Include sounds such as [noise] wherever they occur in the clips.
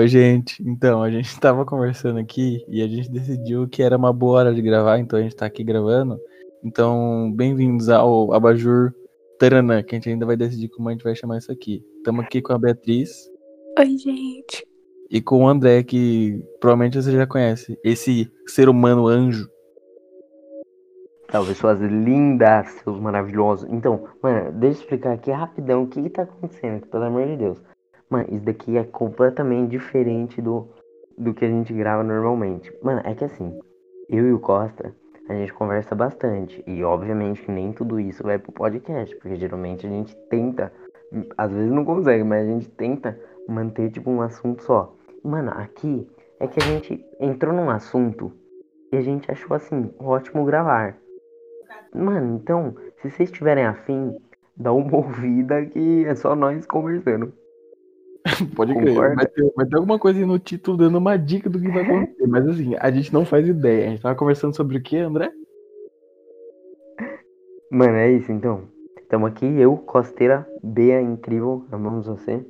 Oi, gente. Então, a gente [laughs] tava conversando aqui e a gente decidiu que era uma boa hora de gravar, então a gente tá aqui gravando. Então, bem-vindos ao Abajur Taranã, que a gente ainda vai decidir como a gente vai chamar isso aqui. Estamos aqui com a Beatriz. Oi, gente. E com o André, que provavelmente você já conhece. Esse ser humano anjo. Salve, suas lindas, seus maravilhosos. Então, mano, deixa eu explicar aqui rapidão o que, que tá acontecendo, pelo amor de Deus. Mano, isso daqui é completamente diferente do, do que a gente grava normalmente. Mano, é que assim, eu e o Costa, a gente conversa bastante. E obviamente que nem tudo isso vai pro podcast, porque geralmente a gente tenta, às vezes não consegue, mas a gente tenta manter tipo um assunto só. Mano, aqui é que a gente entrou num assunto e a gente achou assim, ótimo gravar. Mano, então, se vocês tiverem afim, dá uma [laughs] ouvida que é só nós conversando. [laughs] Pode crer. Vai ter, vai ter, alguma coisa aí no título dando uma dica do que vai acontecer. Mas assim, a gente não faz ideia. A gente tava conversando sobre o que, André? Mano, é isso então. Estamos aqui, eu, Costeira, Bea incrível, amamos você.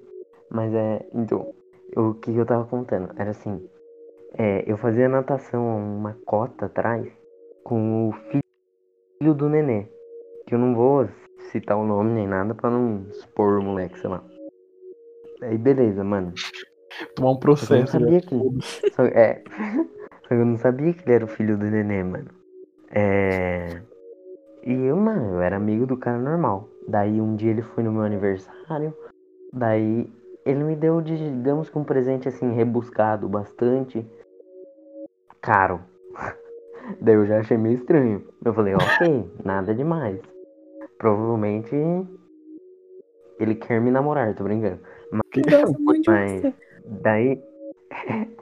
Mas é. Então, o que eu tava contando? Era assim. É, eu fazia natação uma cota atrás com o filho do nenê. Que eu não vou citar o nome nem nada pra não expor o moleque, sei lá. Aí beleza, mano. Tomar um processo. Eu não sabia que. Só, é. [laughs] Só que eu não sabia que ele era o filho do neném, mano. É. E eu, mano, eu era amigo do cara normal. Daí um dia ele foi no meu aniversário. Daí ele me deu, digamos que um presente assim, rebuscado bastante. Caro. [laughs] Daí eu já achei meio estranho. Eu falei, ok, nada demais. Provavelmente ele quer me namorar, tô brincando. Mas, mas daí. [laughs]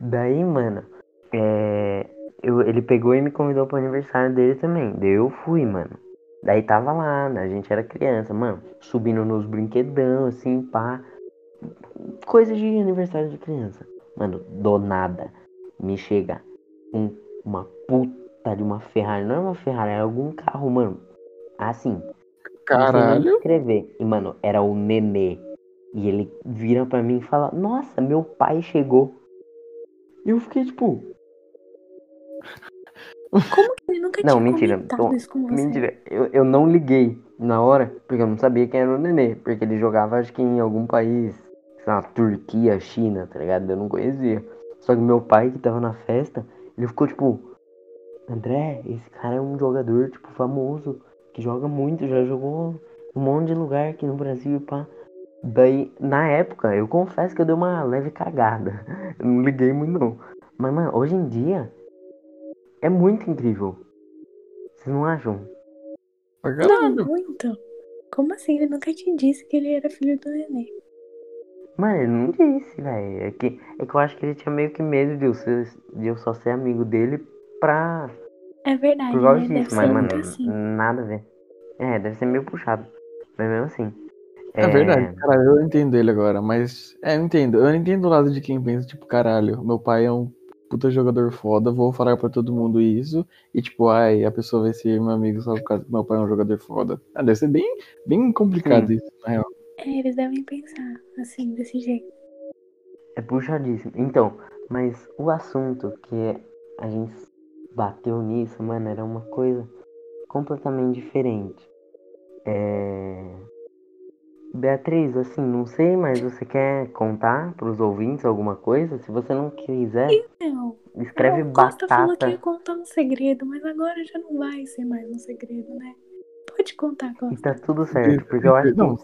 daí, mano. É, eu, ele pegou e me convidou pro aniversário dele também. Daí eu fui, mano. Daí tava lá, né? A gente era criança, mano. Subindo nos brinquedão, assim, pá. Coisa de aniversário de criança. Mano, do nada. Me chega um, uma puta de uma Ferrari. Não é uma Ferrari, é algum carro, mano. Assim. Caralho. escrever. E, mano, era o Nenê. E ele vira para mim e fala: Nossa, meu pai chegou. E eu fiquei tipo. Como que ele nunca não, tinha mentira, comentado isso com você? Mentira, eu, eu não liguei na hora, porque eu não sabia quem era o nenê. Porque ele jogava, acho que em algum país, sei lá, Turquia, China, tá ligado? Eu não conhecia. Só que meu pai, que tava na festa, ele ficou tipo: André, esse cara é um jogador, tipo, famoso, que joga muito, já jogou um monte de lugar aqui no Brasil e pá. Daí, na época, eu confesso que eu dei uma leve cagada. [laughs] Eu não liguei muito não. Mas, mano, hoje em dia é muito incrível. Vocês não acham? Não, muito. Como assim? Ele nunca te disse que ele era filho do neném. Mano, ele não disse, velho. É que, é que eu acho que ele tinha meio que medo de eu, ser, de eu só ser amigo dele pra. É verdade. Por causa né? disso, mas, mano, assim. nada a ver. É, deve ser meio puxado. Mas mesmo assim. É, é verdade, cara, eu entendo ele agora, mas. É, eu entendo. Eu entendo o lado de quem pensa, tipo, caralho, meu pai é um puta jogador foda, vou falar pra todo mundo isso. E, tipo, ai, a pessoa vai ser meu amigo só por causa que meu pai é um jogador foda. Ah, deve ser bem, bem complicado Sim. isso, na real. É, eles devem pensar assim, desse jeito. É puxadíssimo. Então, mas o assunto que a gente bateu nisso, mano, era uma coisa completamente diferente. É Beatriz, assim, não sei, mas você quer contar pros ouvintes alguma coisa? Se você não quiser, então, escreve o batata. Costa falou que ia contar um segredo, mas agora já não vai ser mais um segredo, né? Pode contar, Costa. E tá tudo certo, porque eu acho que... Não,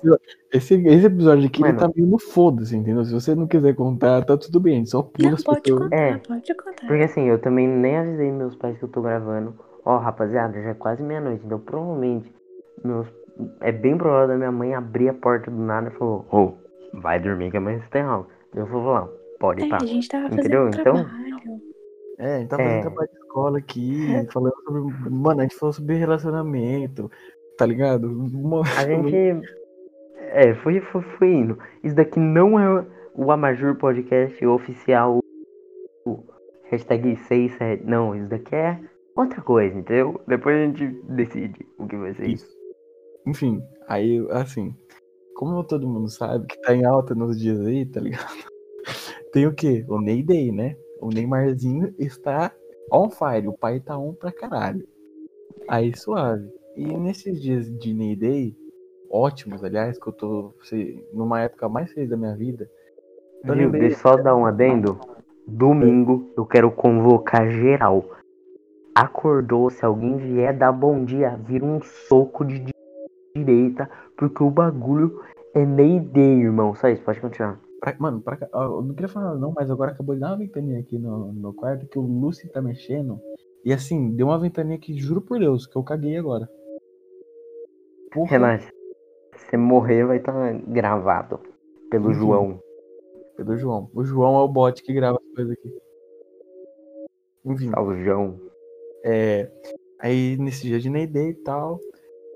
esse, esse episódio aqui, Mano, ele tá meio no foda-se, entendeu? Se você não quiser contar, tá tudo bem, só pula não, as pode pessoas. contar, É, pode contar. Porque assim, eu também nem avisei meus pais que eu tô gravando. Ó, rapaziada, já é quase meia-noite, então provavelmente meus é bem provável da minha mãe abrir a porta do nada e falou, ô, oh, vai dormir que amanhã você tem aula. Eu vou lá, pode É, pá. a gente tava Entendeu? fazendo Então- trabalho. É, a gente tá fazendo É. trabalho de escola aqui, falando sobre. Mano, a gente falou sobre relacionamento, tá ligado? Uma- A [laughs] gente. É, foi, foi, foi indo. Isso daqui não é o Amajur Podcast oficial. O hashtag 67. Não, isso daqui é outra coisa, entendeu? Depois a gente decide o que vai ser isso. Enfim, aí, assim, como todo mundo sabe que tá em alta nos dias aí, tá ligado? [laughs] tem o quê? O Ney Day, né? O Neymarzinho está on fire. O pai tá on pra caralho. Aí suave. E nesses dias de Ney Day, ótimos, aliás, que eu tô sei, numa época mais feliz da minha vida. Viu? lembrei- Deixa eu só dar um adendo. Domingo eu quero convocar geral. Acordou, se alguém vier dar bom dia, vira um soco de direita, porque o bagulho é Mayday, irmão. Só isso, pode continuar. Pra- mano, pra eu não queria falar não, mas agora acabou de dar uma ventania aqui no, no quarto que o Lucy tá mexendo. E assim, deu uma ventania que, juro por Deus, que eu caguei agora. Porra. Relaxa. Se morrer, vai estar gravado pelo Uhum. João. Pelo João. O João é o bot que grava as coisas aqui. Enfim, Salve, João. é. Aí nesse dia de Neidei e tal.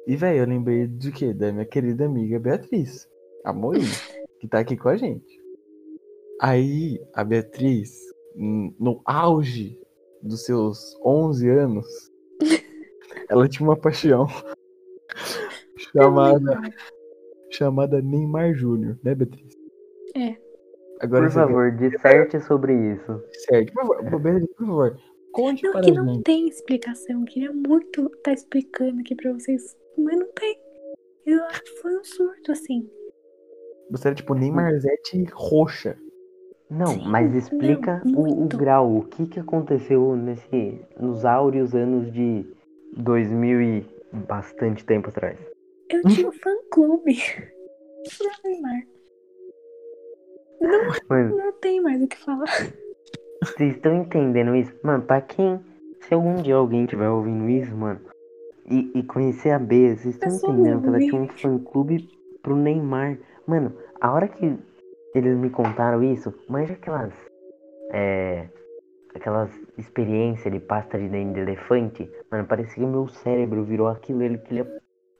E, velho, eu lembrei de quê? Da minha querida amiga Beatriz. A Moinha, que tá aqui com a gente. Aí, a Beatriz, no auge dos seus 11 anos, [laughs] ela tinha uma paixão [laughs] chamada, chamada Neymar Júnior, né, Beatriz? É. Agora Por favor, disserte sobre isso. quer- certo. Por favor, Beatriz, por favor, conte Não, para que a não gente. tem explicação. Eu queria muito estar explicando aqui pra vocês, mas não tem. Eu acho que foi um surto, assim. Você era tipo Neymarzete roxa. Não, Sim, mas explica não, o, o grau. O que, que aconteceu nesse, nos áureos anos de 2000 e bastante tempo atrás? Eu tinha um fã-clube. [laughs] Neymar. Mano, Não tem mais o que falar. vocês estão entendendo isso? Mano, pra quem. Se algum dia alguém estiver ouvindo isso, mano, e, e conhecer a B, vocês estão entendendo que ela tinha um fã-clube pro Neymar. Mano, a hora que eles me contaram isso, manja aquelas. É. Aquelas experiências de pasta de dente de elefante, mano, parecia que o meu cérebro virou aquilo, ele queria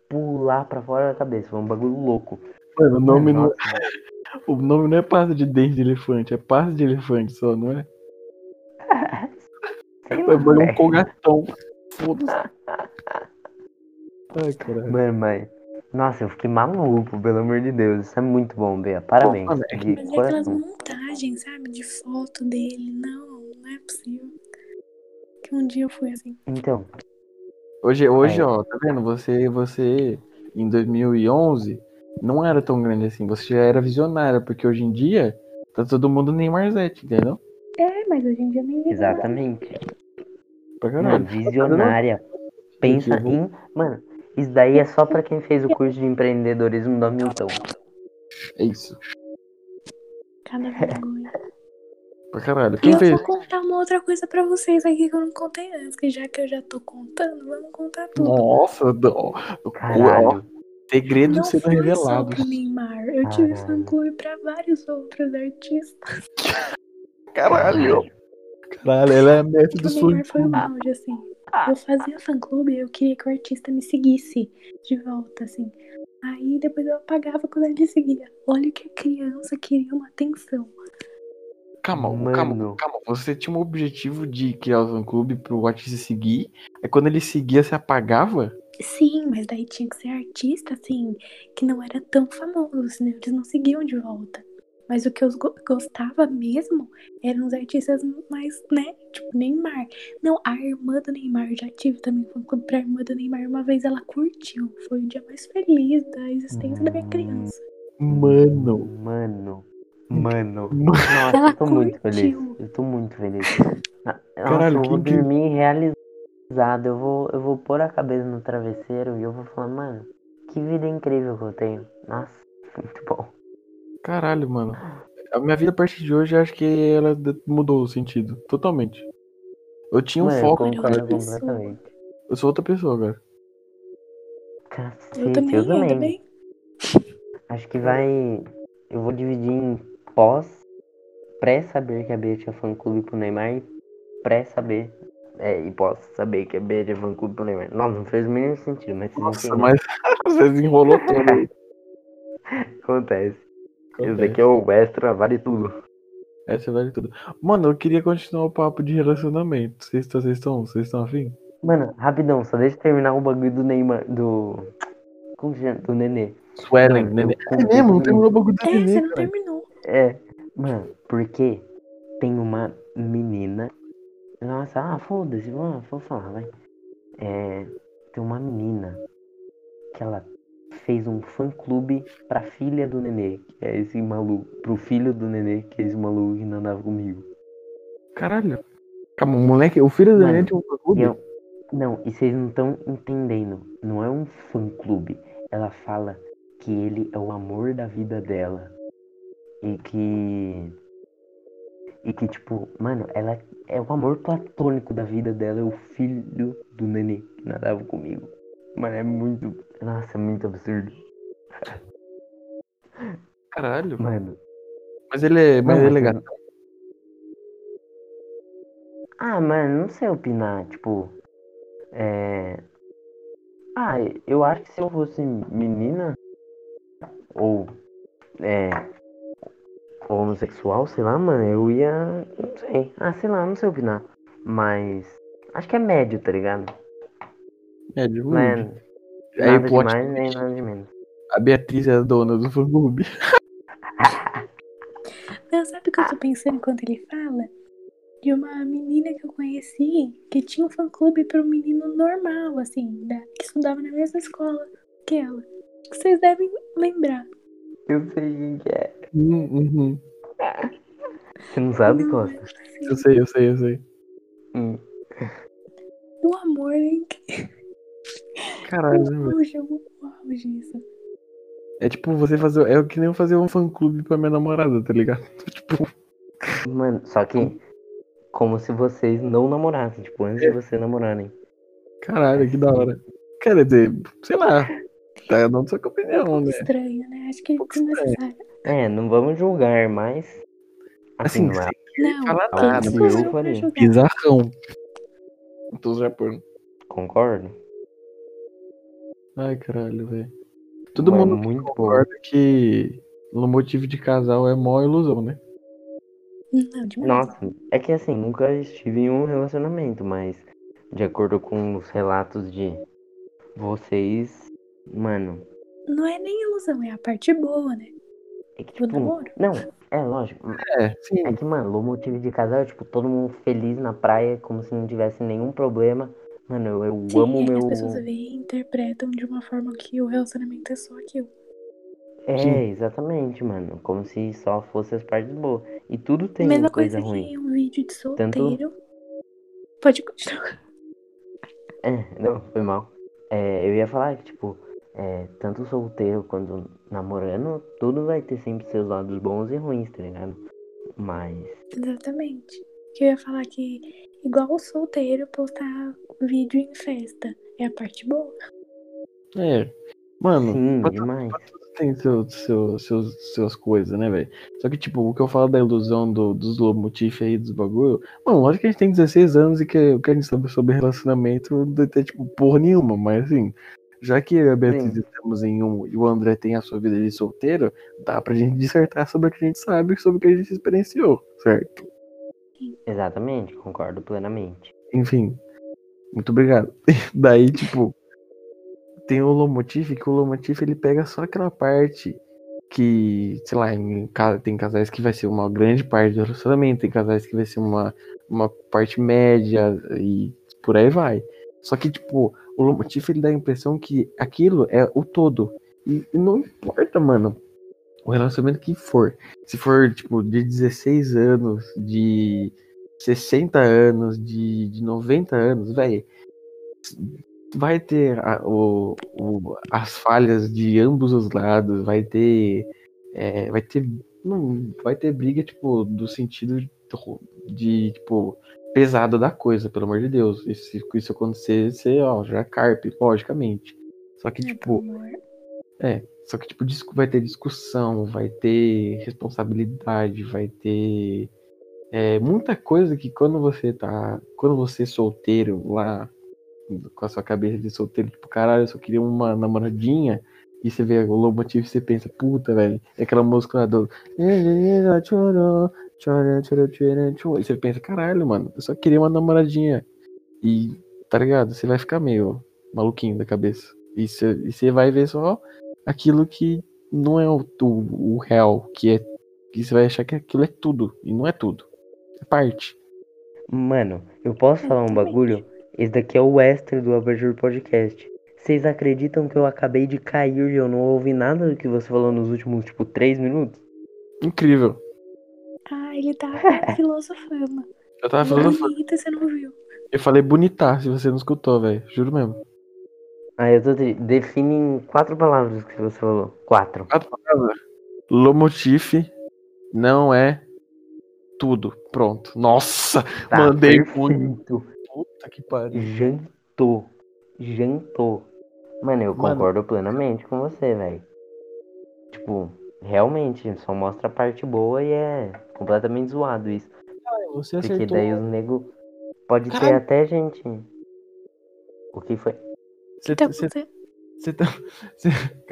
pular pra fora da cabeça. Foi um bagulho louco. Mano, o nome, não, Nossa, o nome não é pasta de dente de elefante, é pasta de elefante só, não é? [laughs] sei É lá, um velho. colgatão. Foda-se. [laughs] Ai, caralho. Mano, mas. Nossa, eu fiquei maluco, pelo amor de Deus. Isso é muito bom, Bea. Parabéns. É que- De Mas é aquelas montagens, sabe? De foto dele. Não, não é possível. Que um dia eu fui assim. Então, Hoje, hoje É. ó, tá vendo? Você, você, em 2011, não era tão grande assim. Você já era visionária, porque hoje em dia, tá todo mundo Neymarzete, entendeu? É, mas hoje em dia nem exatamente. Pra caralho. visionária. Pensa em. Mano, isso daí é só pra quem fez o curso de empreendedorismo do Hamilton. É isso. Cada vergonha. Pra caralho. Quem eu fez? vou contar uma outra coisa pra vocês aqui que eu não contei antes, que já que eu já tô contando, vamos contar tudo. Nossa, do, ó, Caralho. segredos Não sendo foi só revelados. pro Neymar. Eu tive Caralho. fã-clube pra vários outros artistas. Caralho. Caralho, ela é a meta do sonho. Neymar foi o auge, assim. Eu fazia fã-clube, eu queria que o artista me seguisse de volta, assim. Aí depois eu apagava quando ele me seguia. Olha que a criança queria uma atenção. Calma, Mano. calma, calma. Você tinha um objetivo de criar o fã-clube pro artista seguir. É quando ele seguia, você apagava? Sim, mas daí tinha que ser artista, assim, que não era tão famoso, senão eles não seguiam de volta. Mas o que eu go- gostava mesmo eram os artistas mais, né? Tipo, Neymar. Não, a irmã do Neymar, eu já tive também fã clube pra irmã do Neymar. Uma vez ela curtiu. Foi o dia mais feliz da existência da minha criança. Mano. Mano. Mano. Nossa, Ela eu tô muito feliz. curtiu. Eu tô muito feliz. [laughs] Nossa, Caralho, eu vou que- dormir realizado. Eu vou, eu vou pôr a cabeça no travesseiro e eu vou falar, mano, que vida incrível que eu tenho. Nossa, [laughs] muito bom. Caralho, mano. A minha vida a partir de hoje, eu acho que ela mudou o sentido. Totalmente. Eu tinha um Mano, foco. eu pessoa. completamente. Eu sou outra pessoa agora. Cacete, Eu também, eu também. Acho que vai. Eu vou dividir em pós, pré-saber que a Bia tinha fã-clube pro Neymar e pré-saber. É, e pós saber que a Bia tinha fã-clube pro Neymar. Não, não fez o mínimo sentido, mas vocês Nossa, mas [laughs] você desenrolou tudo aí. [laughs] Acontece. Isso daqui é o extra, vale tudo. Essa vale tudo. Mano, eu queria continuar o papo de relacionamento. Vocês estão, vocês estão, vocês estão afim? Mano, rapidão, só deixa eu terminar o bagulho do Neymar. Do. Como que chama? Do Nenê. Suelen, Mano, nenê. É mesmo, não terminou o bagulho da É, você nenê, não cara. terminou. É. Mano, porque tem uma menina. Nossa, ah, foda-se, vou falar, vai. É, tem uma menina que ela fez um fã clube pra filha do nenê, que é esse maluco. Pro filho do nenê, que é esse maluco que não andava comigo. Caralho. Calma, o moleque, o filho do Mano, Nenê tinha um clube? E eu- não, e vocês não estão entendendo. Não é um fã clube. Ela fala que ele é o amor da vida dela. E que. E que, tipo, mano, ela é o amor platônico da vida dela, é o filho do nenê que nadava comigo. Mano, é muito. Nossa, é muito absurdo. Caralho. Mano. Mas ele é, mas Não, ele é gato. Ah, mano, não sei opinar, tipo. É. Ah, eu acho que se eu fosse menina. Ou. É. Homossexual, sei lá, mano, eu ia. Não sei. Ah, sei lá, não sei opinar. Mas. Acho que é médio, tá ligado? É, de Ruim. Aí nada plot demais nem nada de menos. a Beatriz é a dona do fã clube. [laughs] Não, sabe o que eu tô pensando enquanto ele fala? De uma menina que eu conheci que tinha um fã clube para um menino normal, assim, da, que estudava na mesma escola que ela. Que vocês devem lembrar. Eu sei quem que é. Hum, uhum. Você não sabe, Costa? Eu sei, eu sei, eu sei. Hum. o amor é [laughs] Caralho, né, o velho? auge, é o auge isso. É tipo você fazer. É que nem eu fazer um fã clube pra minha namorada, tá ligado? [laughs] Tipo, Mano, só que. Como se vocês não namorassem, tipo, antes de vocês namorarem. caralho, que da hora. Quer dizer, sei lá. Tá dando sua opinião, né? Estranho, né? Acho que é desnecessário. É, não vamos julgar, mas. Assim, Assim, não é Não, quem nada, meu, bizarrão. Tô Japão. Concordo? Ai, caralho, velho. Todo Mano, mundo muito bom. concorda que no motivo de casal é mó ilusão, né? Não, demais. Nossa, é que assim, nunca estive em um relacionamento, mas de acordo com os relatos de vocês, mano, Não é nem ilusão, é a parte boa, né? é que tipo. namoro. Não, é lógico. É, sim. É que, mano, o motivo de casal é tipo todo mundo feliz na praia, como se não tivesse nenhum problema. Mano, eu, eu Sim, amo aí meu. as pessoas veem e interpretam de uma forma que o relacionamento é só aquilo. É, Sim. exatamente, mano. Como se só fosse as partes boas. E tudo tem Mesma coisa, coisa ruim. que um vídeo de Tanto- solteiro. Pode continuar. É, não, foi mal. É, eu ia falar que, tipo, é, tanto solteiro quanto namorando, tudo vai ter sempre seus lados bons e ruins, tá ligado? Mas. Exatamente. Que eu ia falar que, igual o solteiro postar vídeo em festa. É a parte boa. É. Mano, Sim, pra demais. tem seu, seu, seus, suas coisas, né, velho? Só que, tipo, o que eu falo da ilusão do, dos lomotif aí, dos bagulho. Mano, lógico que a gente tem 16 anos e que o que a gente sabe sobre relacionamento não deve ter, tipo, porra nenhuma, mas assim. Já que eu e a Beatriz Sim. estamos em um e o André tem a sua vida de solteiro, dá pra gente dissertar sobre o que a gente sabe e sobre o que a gente experienciou, certo? Exatamente, concordo plenamente. Enfim, muito obrigado. [laughs] Daí, tipo, tem o Lomotif, que o Lomotif ele pega só aquela parte que, sei lá, em, tem casais que vai ser uma grande parte do relacionamento, tem casais que vai ser uma, uma parte média e por aí vai. Só que, tipo, o Lomotif ele dá a impressão que aquilo é o todo. E, e não importa, mano, o relacionamento que for. Se for, tipo, de 16 anos, de 60 anos, de, de 90 anos, velho, vai ter a- o, o- as falhas de ambos os lados, vai ter. é, vai ter. Não, vai ter briga, tipo, do sentido de, de, tipo, pesado da coisa, pelo amor de Deus. E se isso acontecer, você, ó, já carpe, logicamente. Só que, né, tipo, é, só que tipo, vai ter discussão, vai ter responsabilidade, vai ter é, muita coisa que quando você tá. Quando você é solteiro lá, com a sua cabeça de solteiro, tipo, caralho, eu só queria uma namoradinha, e você vê o Lobo Motivo e você pensa, puta, velho, é aquela música lá do. E você pensa, caralho, mano, eu só queria uma namoradinha. E, tá ligado? Você vai ficar meio maluquinho da cabeça. E você vai ver só aquilo que não é o, o, o real, que é Que você vai achar que aquilo é tudo. E não é tudo. É parte. Mano, eu posso falar um bagulho? Esse daqui é o extra do Aberture Podcast. Vocês acreditam que eu acabei de cair e eu não ouvi nada do que você falou nos últimos, tipo, três minutos? Incrível. Ah, ele tá [laughs] filosofando. Eu tava falando. Bonita, você não viu. Eu falei bonita se você não escutou, velho. Juro mesmo. Ah, eu tô. tri- Define em quatro palavras que você falou. Quatro. Quatro palavras. Lomotif não é tudo. Pronto. Nossa! [laughs] Tá, Mandei perfeito. Puta que pariu. Jantou. Jantou. Mano, eu Mano. concordo plenamente com você, velho. Tipo, realmente, só mostra a parte boa e é completamente zoado isso. Você Porque acertou. daí os nego pode ter até gente. O que foi? Você, Tá você, você... você tá. [laughs] você-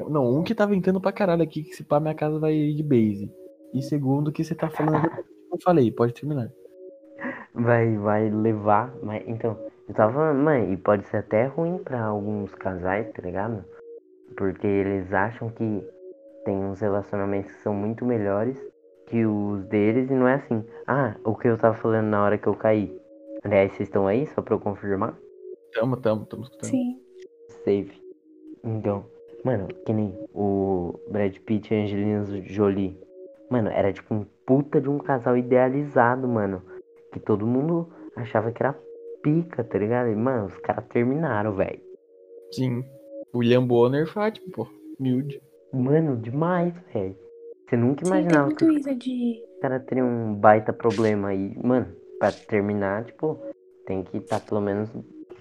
Não, um que tá ventando pra caralho aqui, que se pá, minha casa vai ir de base. E segundo, que você tá falando. Eu falei, pode terminar. Vai, vai levar. Mas, então, eu tava mãe, e pode ser até ruim pra alguns casais, tá ligado? Porque eles acham que tem uns relacionamentos que são muito melhores que os deles e não é assim. Ah, o que eu tava falando na hora que eu caí. Aliás, vocês estão aí só pra eu confirmar? Tamo, tamo, tamo escutando. Sim. Save. Então, mano, que nem o Brad Pitt e a Angelina Jolie. Mano, era tipo um puta de um casal idealizado, mano. Que todo mundo achava que era pica, tá ligado? E, mano, os caras terminaram, velho. Sim. William Bonner Fátima, pô. Humilde. Mano, demais, velho. Você nunca Sim, tem imaginava que muito os isso de. caras teriam um baita problema aí. Mano, pra terminar, tipo, tem que estar pelo menos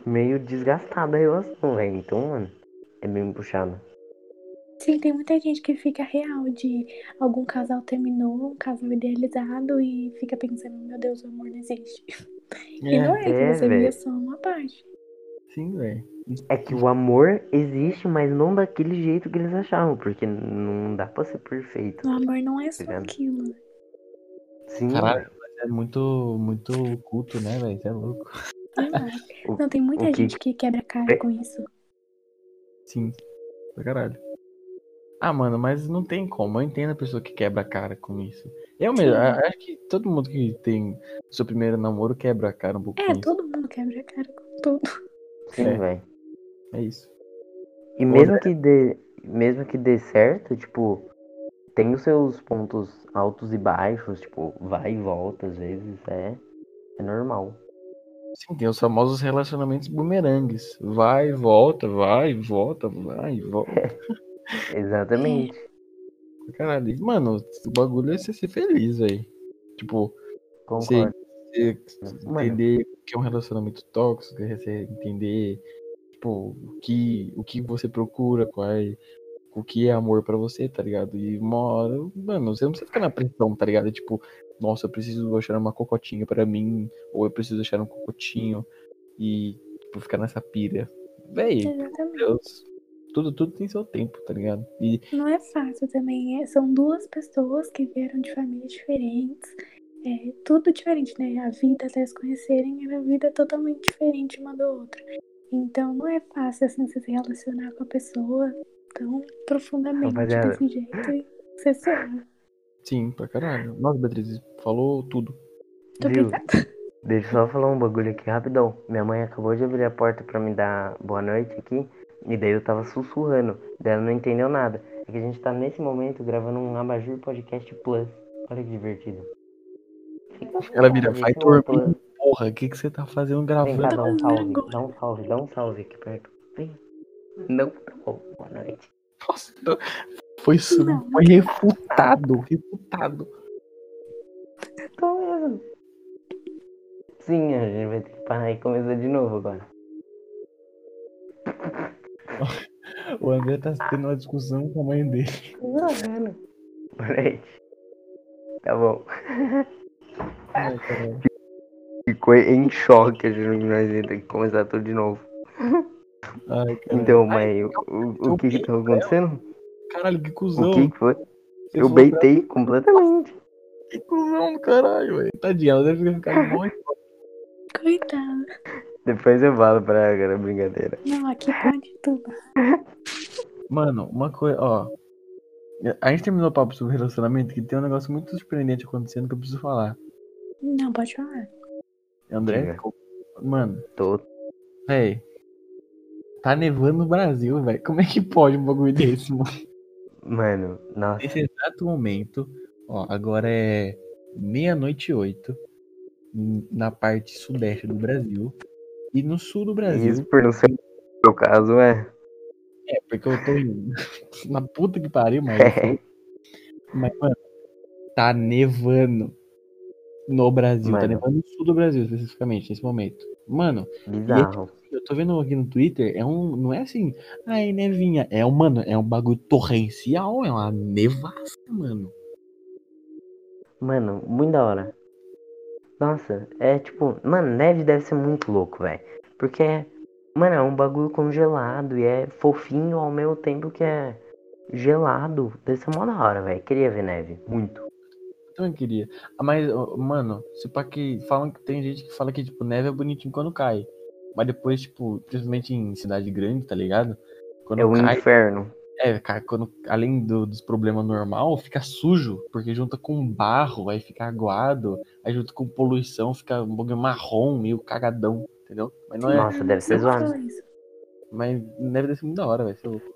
meio desgastada a relação, velho. Então, mano, é bem puxado. Sim, tem muita gente que fica real de algum casal terminou, um casal idealizado e fica pensando, meu Deus, o amor não existe. [laughs] E não é, é, que você velho. via só uma parte. Sim, velho. É que o amor existe, mas não daquele jeito que eles achavam, porque não dá pra ser perfeito. O amor não é só Tá aquilo. Sim, Caralho, mas é muito, muito culto, né, velho? Você é louco. Não. [laughs] O- não, tem muita que- gente que quebra a cara É. com isso. Sim. Pra caralho. Ah, mano, mas não tem como. Eu entendo a pessoa que quebra a cara com isso. Eu mesmo, Sim. acho que todo mundo que tem seu primeiro namoro quebra a cara um pouco É, com isso. todo mundo quebra a cara com tudo. sim, É. velho. É isso. E mesmo que dê, mesmo que dê certo, tipo, tem os seus pontos altos e baixos, tipo, vai e volta às vezes, é, é normal. Sim, tem os famosos relacionamentos bumerangues. Vai, volta, vai, volta, vai, volta. [laughs] Exatamente. Caralho. Mano, o bagulho é você ser feliz, velho. Tipo, Concordo. você Mano. entender o que é um relacionamento tóxico, você entender, tipo, o que, o que você procura, qual é, o que é amor pra você, tá ligado? E uma hora, mano, você não precisa ficar na pressão, tá ligado? Tipo, nossa, eu preciso achar uma cocotinha pra mim, ou eu preciso achar um cocotinho e, tipo, ficar nessa pira. Véi. Deus, tudo, tudo tem seu tempo, tá ligado? E Não é fácil também. é- são duas pessoas que vieram de famílias diferentes. É tudo diferente, né? A vida até se conhecerem era vida totalmente diferente uma da outra. Então não é fácil assim você se relacionar com a pessoa tão profundamente Rapaziada. desse jeito e ser. Sim, pra caralho. Nossa, Beatriz, falou tudo. Muito Viu? obrigada. Deixa eu só falar um bagulho aqui rapidão. Minha mãe acabou de abrir a porta pra me dar boa noite aqui. E daí eu tava sussurrando. Daí ela não entendeu nada. É que a gente tá nesse momento gravando um Abajur Podcast Plus. Olha que divertido. Ela vira, vai dormir, porra, o que, que você tá fazendo Vem cá, gravando? dá um salve. Dá um salve, dá um salve aqui perto. Vem. Não, tá bom. Boa noite. Nossa. Foi, Não. foi refutado, refutado. Tô mesmo. Sim, a gente vai ter que parar e começar de novo agora. O André tá tendo uma discussão com a mãe dele. Jogando. Boa noite. Tá bom. Ai. Ficou em choque, a gente nós ia ter que começar tudo de novo. Ai. Então, mãe, o, o, o que que tava acontecendo? Caralho, que O cuzão. que que foi? Você Eu falou pra beitei completamente. Que cuzão do caralho, velho. Tadinha, ela deve ficar muito. Coitada. Depois eu falo pra ela, cara, brincadeira. Não, aqui pode tudo. Mano, uma coisa, ó. A gente terminou o papo sobre relacionamento, que tem um negócio muito surpreendente acontecendo que eu preciso falar. Não, pode falar. André, Diga. mano, Tô. véi. Tá nevando no Brasil, velho. Como é que pode um bagulho desse, mano? Mano, nossa. Nesse exato momento, ó, agora é meia-noite e oito, na parte sudeste do Brasil. E no sul do Brasil, Isso por não ser o meu caso, é. é, porque eu tô [laughs] na puta que pariu, mas. [laughs] mas, mano, tá nevando no Brasil. Tá Mano. nevando no sul do Brasil, especificamente, nesse momento. Mano, Bizarro. eu tô vendo aqui no Twitter, é um. Não é assim, ai, nevinha. É um, mano, é um bagulho torrencial, é uma nevasca, mano. Mano, muito da hora. Nossa, é tipo, mano, neve deve ser muito louco, velho. Porque, mano, é um bagulho congelado e é fofinho ao mesmo tempo que é gelado. Deve ser mó da hora, velho. Queria ver neve, muito. Eu também queria. Ah, Mas, mano, se pá que falam que tem gente que fala que, tipo, neve é bonitinho quando cai. Mas depois, tipo, principalmente em cidade grande, tá ligado? Quando É o cai, inferno. é, cai, quando, além do- dos problemas normal, fica sujo, porque junta com barro, vai ficar aguado, aí junta com poluição, fica um bagulho marrom, meio cagadão, entendeu? Mas não é. Nossa, deve ser zoado. Mas neve deve ser muito da hora, vai ser louco.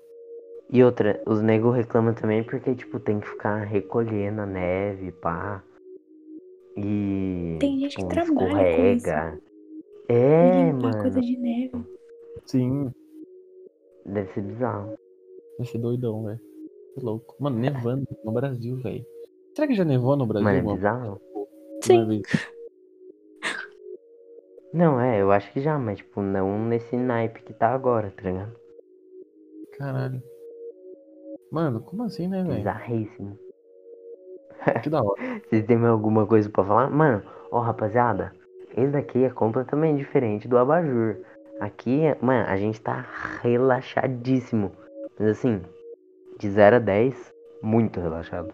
E outra, os nego reclamam também porque, tipo, tem que ficar recolhendo a neve, pá. E. Tem gente que tipo, trabalha com escorrega. É, Limpar coisa mano. de neve. Sim, Deve ser bizarro. vai ser doidão, velho. Que louco. Mano, nevando no Brasil, velho. Será que já nevou no Brasil? Mano, é bizarro. Vez. [laughs] Não, é, eu acho que já, mas, tipo, não nesse naipe que tá agora, tá ligado? Caralho. Mano, como assim, né, velho? Bizarríssimo. [laughs] Que da hora. Vocês têm alguma coisa pra falar? Mano, ó, rapaziada, esse daqui é completamente diferente do abajur. Aqui, mano, a gente tá relaxadíssimo. Mas assim, de 0 a 10, muito relaxado.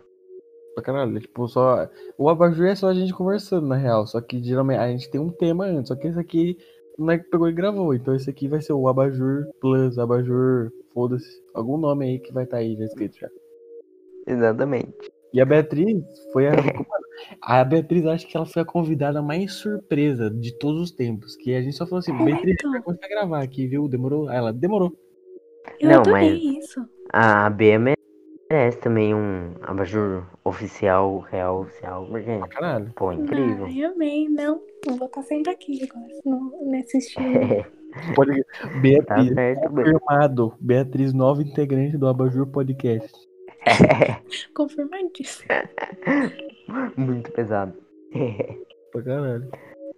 Pra caralho. Tipo, só. O abajur é só a gente conversando, na real. Só que geralmente a gente tem um tema antes. Só que esse aqui não é que pegou e gravou. Então esse aqui vai ser o Abajur Plus, Abajur, foda-se. Algum nome aí que vai estar aí já escrito já. Exatamente. E a Beatriz foi a. A Beatriz, acho que ela foi a convidada mais surpresa de todos os tempos. Que a gente só falou assim: É, Beatriz, então. vai começar a gravar aqui, viu? Demorou? Aí ela demorou. Eu Não, mas- isso. A Bia merece também um abajur oficial, real oficial, porque, caralho. pô, incrível. Ai, amei. Não, não vou estar sempre aqui agora. No, nesse [laughs] estilo. Pode... tá Beatriz, certo, Bia. confirmado. Beatriz, nova integrante do Abajur Podcast. Confirmadíssimo. Muito pesado. Pra caralho.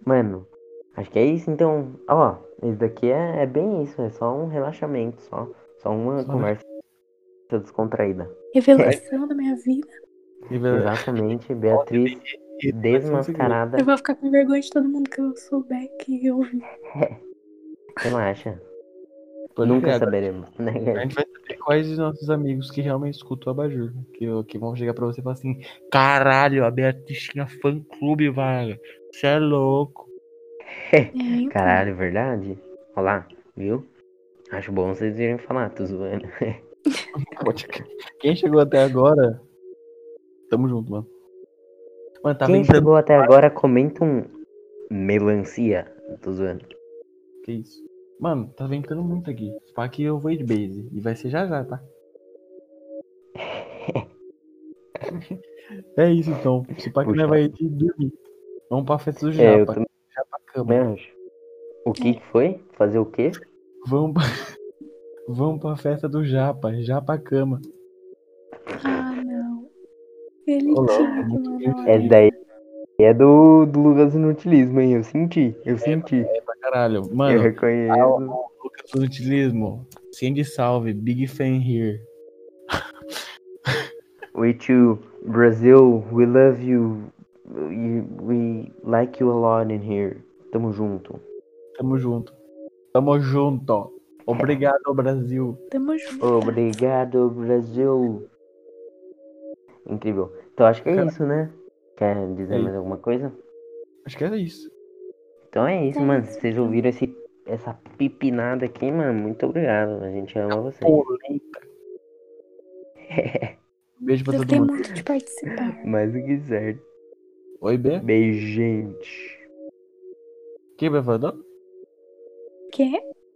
Mano, acho que é isso então. Ó, esse daqui é, é bem isso, é só um relaxamento, só, só uma Só conversa descontraída. Revelação da minha vida. E, Exatamente, Beatriz desmascarada. Eu vou ficar com vergonha de todo mundo que eu souber que eu vi. Relaxa. Pode Nunca crer. saberemos, A né? gente vai saber quais dos nossos amigos que realmente escutam o Abajur. Que, que vão chegar pra você e falar assim: caralho, a Beatriz tinha fã clube, velho. Você é louco. É. Caralho, verdade? Olha lá, viu? Acho bom vocês irem falar, tô zoando. [laughs] Quem chegou até agora, tamo junto, mano. Mano, tá Quem chegou até agora, comenta um melancia. Tô zoando. Que isso? Mano, tá ventando muito aqui. Só que eu vou ir de base. E vai ser já já, tá? [laughs] é isso então. Se pá que nós vai ir de dormir. Vamos pra festa do É, eu Japa. também Japa cama. acho. O que foi? Fazer o quê? Vamos pra... [laughs] Vamos pra festa do Japa. Japa cama. Ah, não. Ele tinha que mandar Essa daí é do, do Lucas Inutilismo, hein? Eu senti, eu senti. É pra caralho. eu Mano, reconheço. Lucas do Utilismo. Send salve. Big fan here. [laughs] With you, Brazil, we love you. We, we like you a lot in here. Tamo junto. Tamo junto. Tamo junto. Obrigado, Brasil. Tamo junto. Obrigado, Brasil. Incrível. Então acho que é Cara, isso, né? Quer dizer é mais alguma coisa? Acho que era isso. Então é isso, É mano. vocês ouviram esse, essa pipinada aqui, mano, muito obrigado. A gente ama vocês. Polenta. [laughs] Beijo Beijo pra todo Gostei mundo. muito de participar. Mais do que certo. Oi, B. Beijo, gente. Quem vai falar? Quê?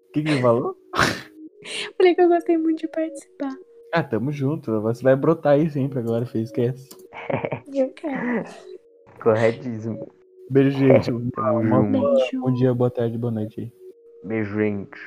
O que, que ele falou? [laughs] Falei que eu gostei muito de participar. Ah, tamo junto. Você vai brotar aí sempre agora, fez, esquece. [laughs] Corretíssimo. Beijo, gente. [laughs] Uma- junto. Beijo. Bom dia, boa tarde, boa noite. Beijo, gente.